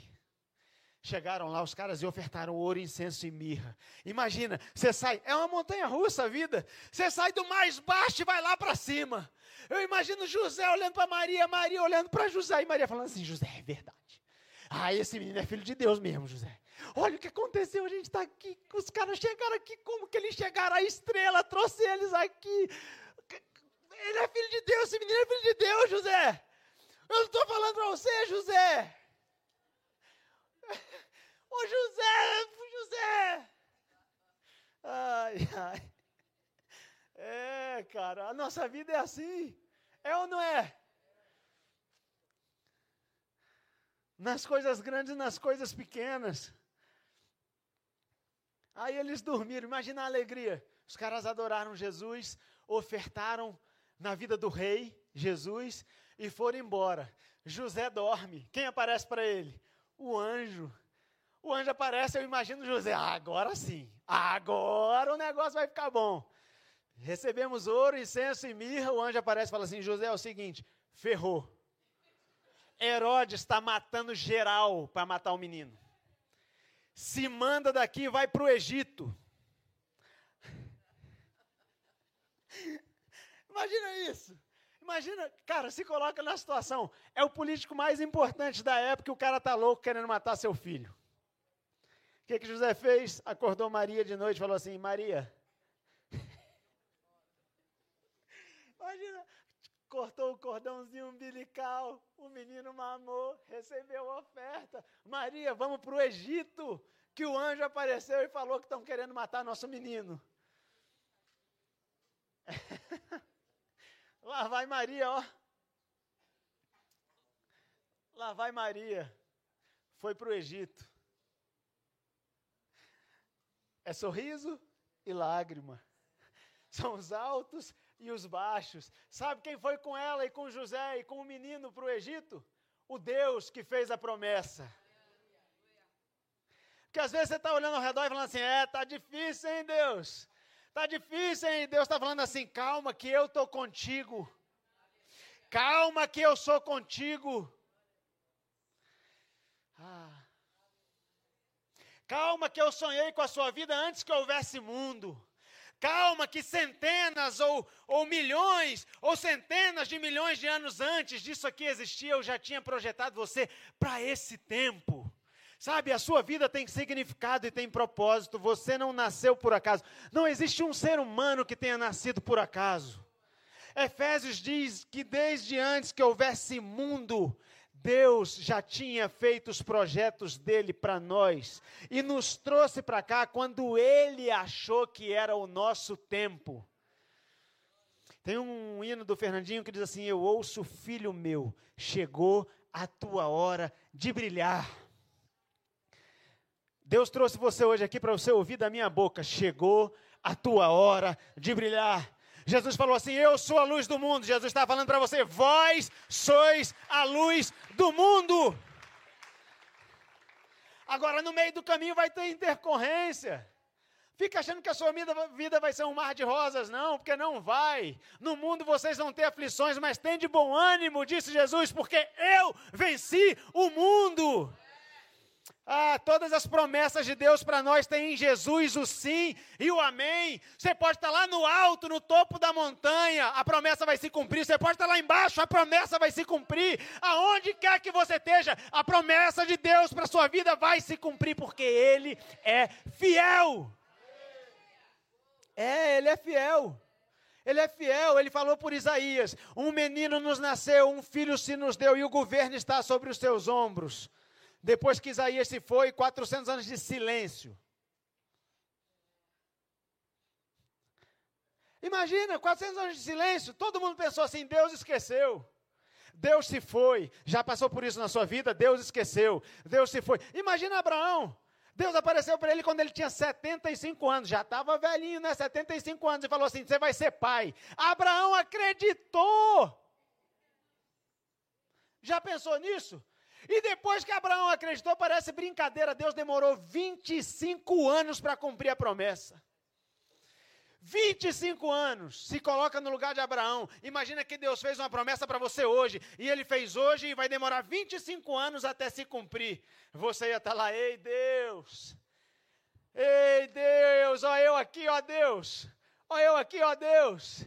Chegaram lá os caras e ofertaram ouro, incenso e mirra. Imagina, você sai, é uma montanha russa a vida. Você sai do mais baixo e vai lá para cima. Eu imagino José olhando para Maria, Maria olhando para José e Maria falando assim: José, é verdade. Ah, esse menino é filho de Deus mesmo, José. Olha o que aconteceu, a gente está aqui, os caras chegaram aqui, como que eles chegaram? A estrela trouxe eles aqui. Ele é filho de Deus, esse menino é filho de Deus, José. Eu não estou falando para você, José. José, José! Ai, ai. É, cara, a nossa vida é assim. É ou não é? Nas coisas grandes, nas coisas pequenas. Aí eles dormiram, imagina a alegria. Os caras adoraram Jesus, ofertaram na vida do rei, Jesus, e foram embora. José dorme. Quem aparece para ele? O anjo. O anjo aparece, eu imagino José. Ah, agora sim. Agora o negócio vai ficar bom. Recebemos ouro, incenso e mirra. O anjo aparece e fala assim: José, é o seguinte, ferrou. Herodes está matando geral para matar o menino. Se manda daqui, vai para o Egito. Imagina isso. Imagina, cara, se coloca na situação. É o político mais importante da época e o cara tá louco querendo matar seu filho. O que, que José fez? Acordou Maria de noite e falou assim: Maria. Imagina, cortou o cordãozinho umbilical, o menino mamou, recebeu a oferta. Maria, vamos para o Egito, que o anjo apareceu e falou que estão querendo matar nosso menino. Lá vai Maria, ó. Lá vai Maria. Foi para o Egito. É sorriso e lágrima. São os altos e os baixos. Sabe quem foi com ela e com José e com o menino para o Egito? O Deus que fez a promessa. Porque às vezes você está olhando ao redor e falando assim: é, tá difícil, hein, Deus? Tá difícil, hein? Deus está falando assim: calma, que eu estou contigo. Calma, que eu sou contigo. Ah. Calma, que eu sonhei com a sua vida antes que houvesse mundo. Calma, que centenas ou, ou milhões, ou centenas de milhões de anos antes disso aqui existir, eu já tinha projetado você para esse tempo. Sabe, a sua vida tem significado e tem propósito. Você não nasceu por acaso. Não existe um ser humano que tenha nascido por acaso. Efésios diz que desde antes que houvesse mundo, Deus já tinha feito os projetos dele para nós e nos trouxe para cá quando ele achou que era o nosso tempo. Tem um hino do Fernandinho que diz assim: Eu ouço, filho meu, chegou a tua hora de brilhar. Deus trouxe você hoje aqui para você ouvir da minha boca: chegou a tua hora de brilhar. Jesus falou assim: Eu sou a luz do mundo. Jesus está falando para você: Vós sois a luz do mundo. Agora, no meio do caminho vai ter intercorrência. Fica achando que a sua vida vai ser um mar de rosas, não, porque não vai. No mundo vocês vão ter aflições, mas tem de bom ânimo, disse Jesus, porque eu venci o mundo. Ah, todas as promessas de Deus para nós têm em Jesus o sim e o amém. Você pode estar lá no alto, no topo da montanha, a promessa vai se cumprir. Você pode estar lá embaixo, a promessa vai se cumprir. Aonde quer que você esteja, a promessa de Deus para a sua vida vai se cumprir, porque Ele é fiel. É, Ele é fiel. Ele é fiel, ele falou por Isaías: Um menino nos nasceu, um filho se nos deu, e o governo está sobre os seus ombros. Depois que Isaías se foi, 400 anos de silêncio. Imagina, 400 anos de silêncio, todo mundo pensou assim: Deus esqueceu. Deus se foi. Já passou por isso na sua vida? Deus esqueceu. Deus se foi. Imagina Abraão. Deus apareceu para ele quando ele tinha 75 anos, já estava velhinho, né? 75 anos, e falou assim: Você vai ser pai. Abraão acreditou. Já pensou nisso? E depois que Abraão acreditou, parece brincadeira, Deus demorou 25 anos para cumprir a promessa. 25 anos, se coloca no lugar de Abraão. Imagina que Deus fez uma promessa para você hoje, e ele fez hoje e vai demorar 25 anos até se cumprir. Você ia estar lá, ei Deus, ei Deus, ó eu aqui, ó Deus, ó eu aqui, ó Deus.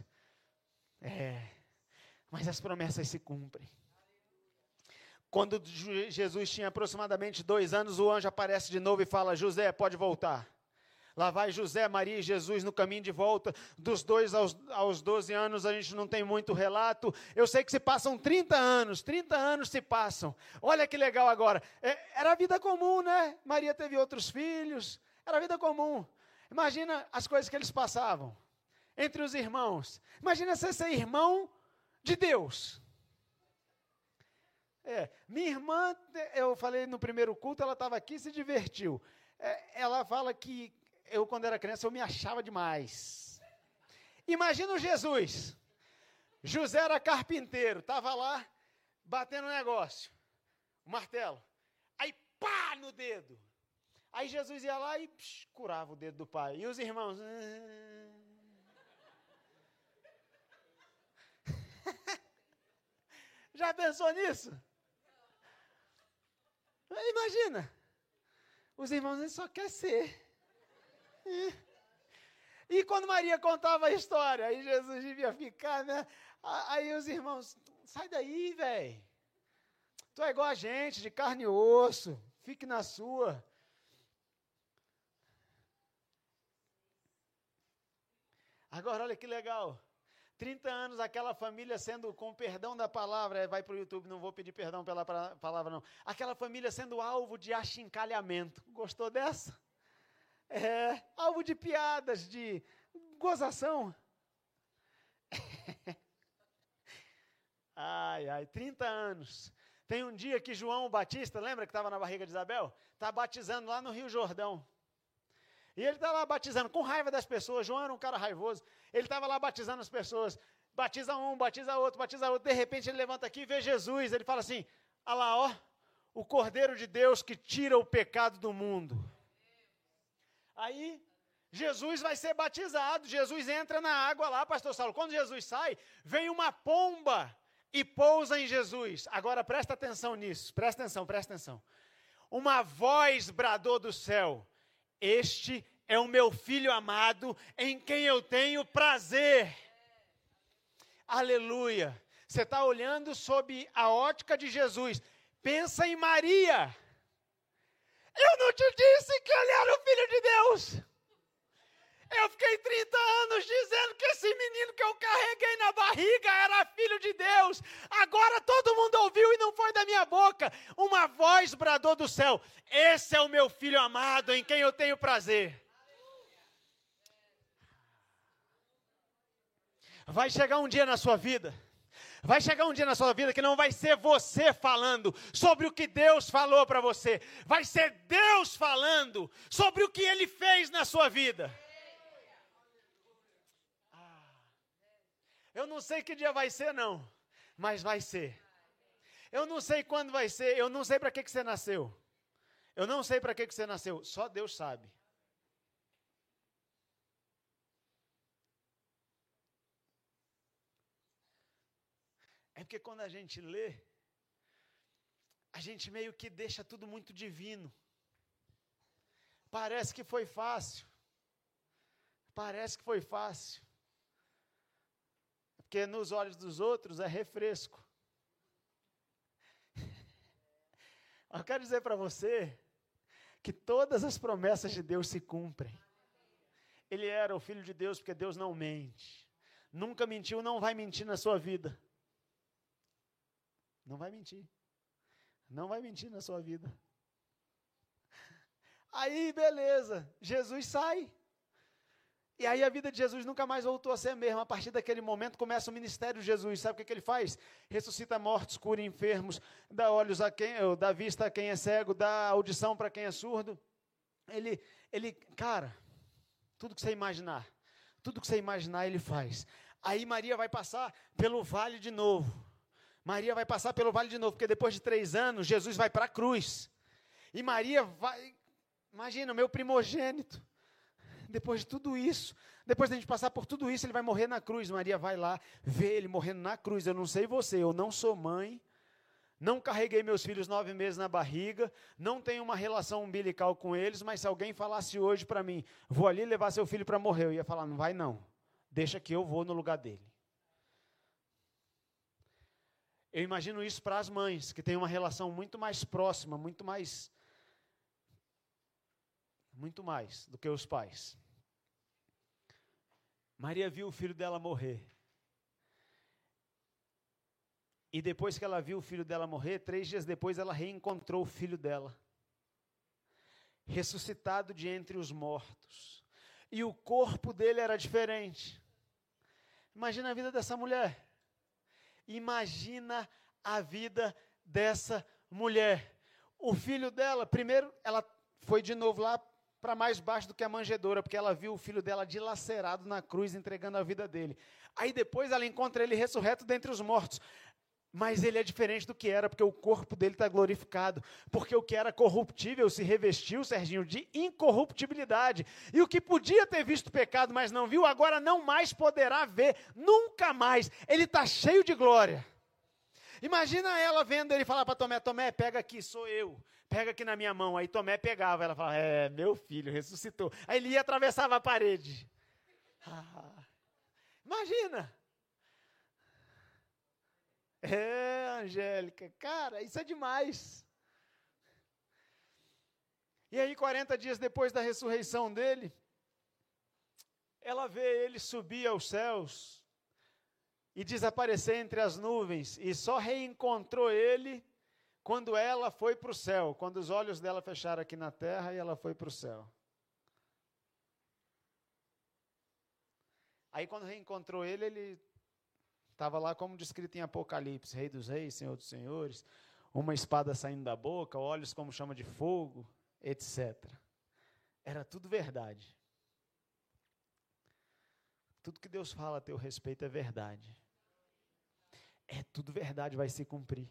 É, mas as promessas se cumprem. Quando Jesus tinha aproximadamente dois anos, o anjo aparece de novo e fala: José, pode voltar. Lá vai José, Maria e Jesus no caminho de volta. Dos dois aos, aos 12 anos a gente não tem muito relato. Eu sei que se passam 30 anos, 30 anos se passam. Olha que legal agora. É, era vida comum, né? Maria teve outros filhos. Era vida comum. Imagina as coisas que eles passavam entre os irmãos. Imagina você ser irmão de Deus. É, minha irmã, eu falei no primeiro culto, ela estava aqui e se divertiu. É, ela fala que eu, quando era criança, eu me achava demais. Imagina o Jesus. José era carpinteiro, estava lá batendo um negócio, o martelo. Aí, pá, no dedo. Aí Jesus ia lá e psh, curava o dedo do pai. E os irmãos. Já pensou nisso? Imagina. Os irmãos só quer ser. E quando Maria contava a história, aí Jesus devia ficar, né? Aí os irmãos, sai daí, velho. Tu é igual a gente, de carne e osso. Fique na sua. Agora, olha que legal. 30 anos aquela família sendo, com perdão da palavra, vai para o YouTube, não vou pedir perdão pela palavra não. Aquela família sendo alvo de achincalhamento. Gostou dessa? É, alvo de piadas, de gozação. ai, ai, 30 anos. Tem um dia que João Batista, lembra que estava na barriga de Isabel? Está batizando lá no Rio Jordão. E ele está lá batizando, com raiva das pessoas. João era um cara raivoso. Ele estava lá batizando as pessoas. Batiza um, batiza outro, batiza outro. De repente ele levanta aqui e vê Jesus. Ele fala assim: Olha lá, ó, o Cordeiro de Deus que tira o pecado do mundo. Aí Jesus vai ser batizado, Jesus entra na água lá, pastor Saulo. Quando Jesus sai, vem uma pomba e pousa em Jesus. Agora presta atenção nisso, presta atenção, presta atenção. Uma voz bradou do céu: Este é o meu filho amado, em quem eu tenho prazer. Aleluia. Você está olhando sob a ótica de Jesus. Pensa em Maria. Eu não te disse que ele era o filho de Deus. Eu fiquei 30 anos dizendo que esse menino que eu carreguei na barriga era filho de Deus. Agora todo mundo ouviu e não foi da minha boca. Uma voz bradou do céu: Esse é o meu filho amado em quem eu tenho prazer. Vai chegar um dia na sua vida Vai chegar um dia na sua vida que não vai ser você falando sobre o que Deus falou para você, vai ser Deus falando sobre o que Ele fez na sua vida. Eu não sei que dia vai ser, não, mas vai ser. Eu não sei quando vai ser, eu não sei para que, que você nasceu. Eu não sei para que, que você nasceu, só Deus sabe. É porque quando a gente lê, a gente meio que deixa tudo muito divino. Parece que foi fácil. Parece que foi fácil. Porque nos olhos dos outros é refresco. Eu quero dizer para você que todas as promessas de Deus se cumprem. Ele era o filho de Deus porque Deus não mente. Nunca mentiu, não vai mentir na sua vida. Não vai mentir. Não vai mentir na sua vida. Aí, beleza, Jesus sai. E aí a vida de Jesus nunca mais voltou a ser a mesma. A partir daquele momento começa o ministério de Jesus. Sabe o que, que ele faz? Ressuscita mortos, cura enfermos, dá olhos a quem, dá vista a quem é cego, dá audição para quem é surdo. Ele, ele, cara, tudo que você imaginar, tudo que você imaginar ele faz. Aí Maria vai passar pelo vale de novo. Maria vai passar pelo vale de novo, porque depois de três anos, Jesus vai para a cruz. E Maria vai. Imagina, o meu primogênito. Depois de tudo isso, depois de a gente passar por tudo isso, ele vai morrer na cruz. Maria vai lá, vê ele morrendo na cruz. Eu não sei você, eu não sou mãe, não carreguei meus filhos nove meses na barriga, não tenho uma relação umbilical com eles, mas se alguém falasse hoje para mim, vou ali levar seu filho para morrer, eu ia falar, não vai não, deixa que eu vou no lugar dele. Eu imagino isso para as mães, que têm uma relação muito mais próxima, muito mais muito mais do que os pais. Maria viu o filho dela morrer. E depois que ela viu o filho dela morrer, três dias depois ela reencontrou o filho dela, ressuscitado de entre os mortos. E o corpo dele era diferente. Imagina a vida dessa mulher. Imagina a vida dessa mulher. O filho dela, primeiro, ela foi de novo lá para mais baixo do que a manjedoura, porque ela viu o filho dela dilacerado na cruz, entregando a vida dele. Aí depois ela encontra ele ressurreto dentre os mortos. Mas ele é diferente do que era, porque o corpo dele está glorificado. Porque o que era corruptível se revestiu, Serginho, de incorruptibilidade. E o que podia ter visto pecado, mas não viu, agora não mais poderá ver, nunca mais. Ele está cheio de glória. Imagina ela vendo ele falar para Tomé: Tomé, pega aqui, sou eu. Pega aqui na minha mão. Aí Tomé pegava. Ela falava: É, meu filho, ressuscitou. Aí ele ia atravessava a parede. Ah, imagina. É, Angélica, cara, isso é demais. E aí, 40 dias depois da ressurreição dele, ela vê ele subir aos céus e desaparecer entre as nuvens, e só reencontrou ele quando ela foi para o céu, quando os olhos dela fecharam aqui na terra e ela foi para o céu. Aí, quando reencontrou ele, ele Estava lá como descrito em Apocalipse: Rei dos Reis, Senhor dos Senhores, uma espada saindo da boca, olhos como chama de fogo, etc. Era tudo verdade. Tudo que Deus fala a teu respeito é verdade. É tudo verdade, vai se cumprir.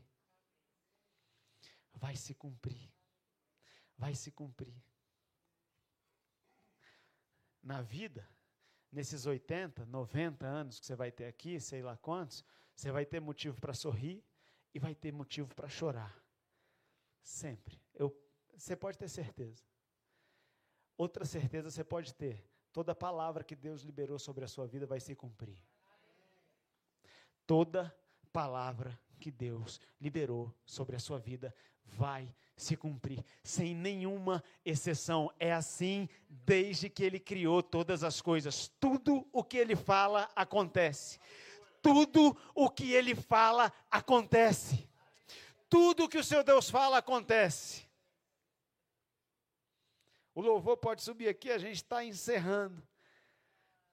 Vai se cumprir. Vai se cumprir. Na vida, nesses 80, 90 anos que você vai ter aqui, sei lá quantos, você vai ter motivo para sorrir e vai ter motivo para chorar. Sempre. Eu, você pode ter certeza. Outra certeza você pode ter: toda palavra que Deus liberou sobre a sua vida vai se cumprir. Toda palavra que Deus liberou sobre a sua vida vai se cumprir, sem nenhuma exceção. É assim desde que ele criou todas as coisas. Tudo o que ele fala acontece. Tudo o que ele fala acontece. Tudo o que o seu Deus fala acontece. O louvor pode subir aqui, a gente está encerrando.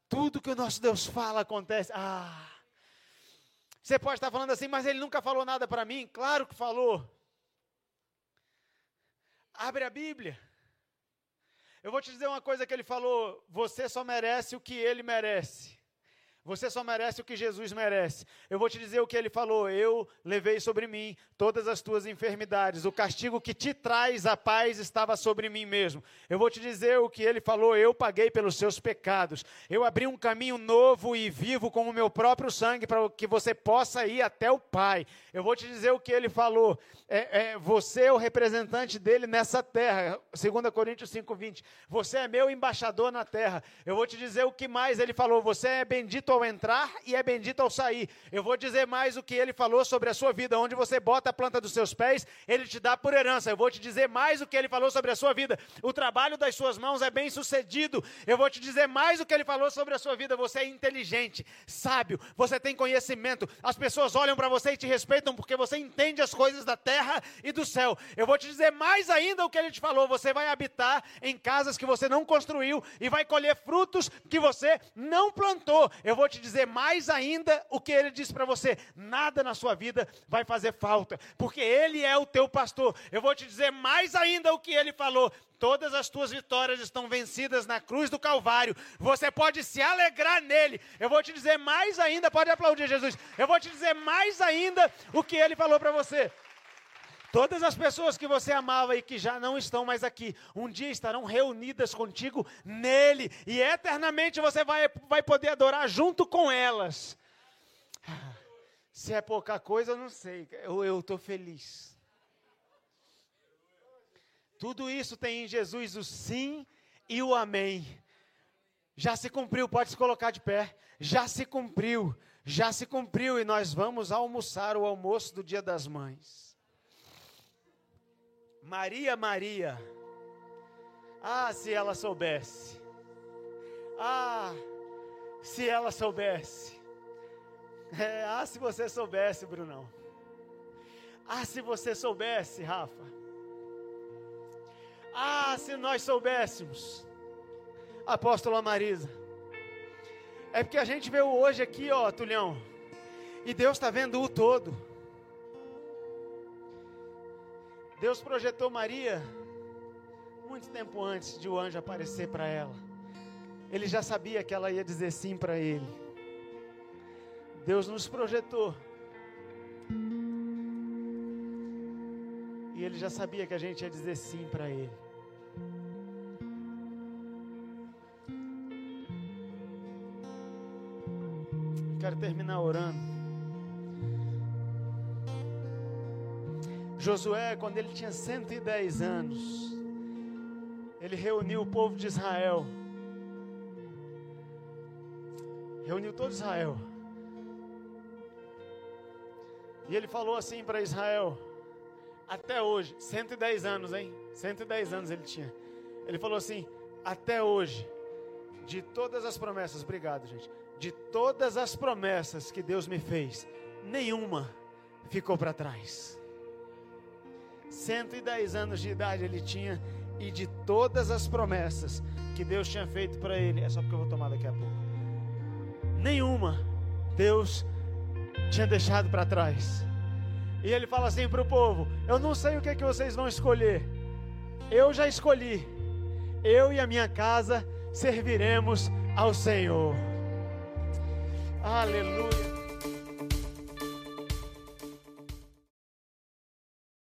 Tudo que o nosso Deus fala acontece. Ah! Você pode estar falando assim, mas ele nunca falou nada para mim. Claro que falou. Abre a Bíblia. Eu vou te dizer uma coisa que ele falou: você só merece o que ele merece. Você só merece o que Jesus merece. Eu vou te dizer o que ele falou: Eu levei sobre mim todas as tuas enfermidades. O castigo que te traz a paz estava sobre mim mesmo. Eu vou te dizer o que ele falou: Eu paguei pelos seus pecados. Eu abri um caminho novo e vivo com o meu próprio sangue para que você possa ir até o Pai. Eu vou te dizer o que ele falou: é, é, Você é o representante dele nessa terra. 2 Coríntios 5,20. Você é meu embaixador na terra. Eu vou te dizer o que mais ele falou: Você é bendito ao entrar e é bendito ao sair. Eu vou dizer mais o que ele falou sobre a sua vida. Onde você bota a planta dos seus pés, ele te dá por herança. Eu vou te dizer mais o que ele falou sobre a sua vida. O trabalho das suas mãos é bem sucedido. Eu vou te dizer mais o que ele falou sobre a sua vida. Você é inteligente, sábio, você tem conhecimento. As pessoas olham para você e te respeitam porque você entende as coisas da terra e do céu. Eu vou te dizer mais ainda o que ele te falou. Você vai habitar em casas que você não construiu e vai colher frutos que você não plantou. Eu vou vou te dizer mais ainda o que ele disse para você: nada na sua vida vai fazer falta, porque ele é o teu pastor. Eu vou te dizer mais ainda o que ele falou: todas as tuas vitórias estão vencidas na cruz do Calvário. Você pode se alegrar nele. Eu vou te dizer mais ainda, pode aplaudir Jesus. Eu vou te dizer mais ainda o que ele falou para você. Todas as pessoas que você amava e que já não estão mais aqui, um dia estarão reunidas contigo nele, e eternamente você vai, vai poder adorar junto com elas. Se é pouca coisa, eu não sei, eu estou feliz. Tudo isso tem em Jesus o sim e o amém. Já se cumpriu, pode se colocar de pé. Já se cumpriu, já se cumpriu, e nós vamos almoçar o almoço do Dia das Mães. Maria, Maria. Ah, se ela soubesse. Ah, se ela soubesse. É, ah, se você soubesse, Brunão. Ah, se você soubesse, Rafa. Ah, se nós soubéssemos. Apóstola Marisa. É porque a gente vê o hoje aqui, ó, Tulhão. E Deus está vendo o todo. Deus projetou Maria muito tempo antes de o anjo aparecer para ela. Ele já sabia que ela ia dizer sim para ele. Deus nos projetou. E ele já sabia que a gente ia dizer sim para ele. Quero terminar orando. Josué, quando ele tinha 110 anos, ele reuniu o povo de Israel. Reuniu todo Israel. E ele falou assim para Israel, até hoje, 110 anos, hein? 110 anos ele tinha. Ele falou assim: até hoje, de todas as promessas, obrigado, gente. De todas as promessas que Deus me fez, nenhuma ficou para trás. 110 anos de idade ele tinha e de todas as promessas que Deus tinha feito para ele, é só porque eu vou tomar daqui a pouco. Nenhuma Deus tinha deixado para trás. E ele fala assim para o povo: Eu não sei o que, é que vocês vão escolher. Eu já escolhi. Eu e a minha casa serviremos ao Senhor. Aleluia.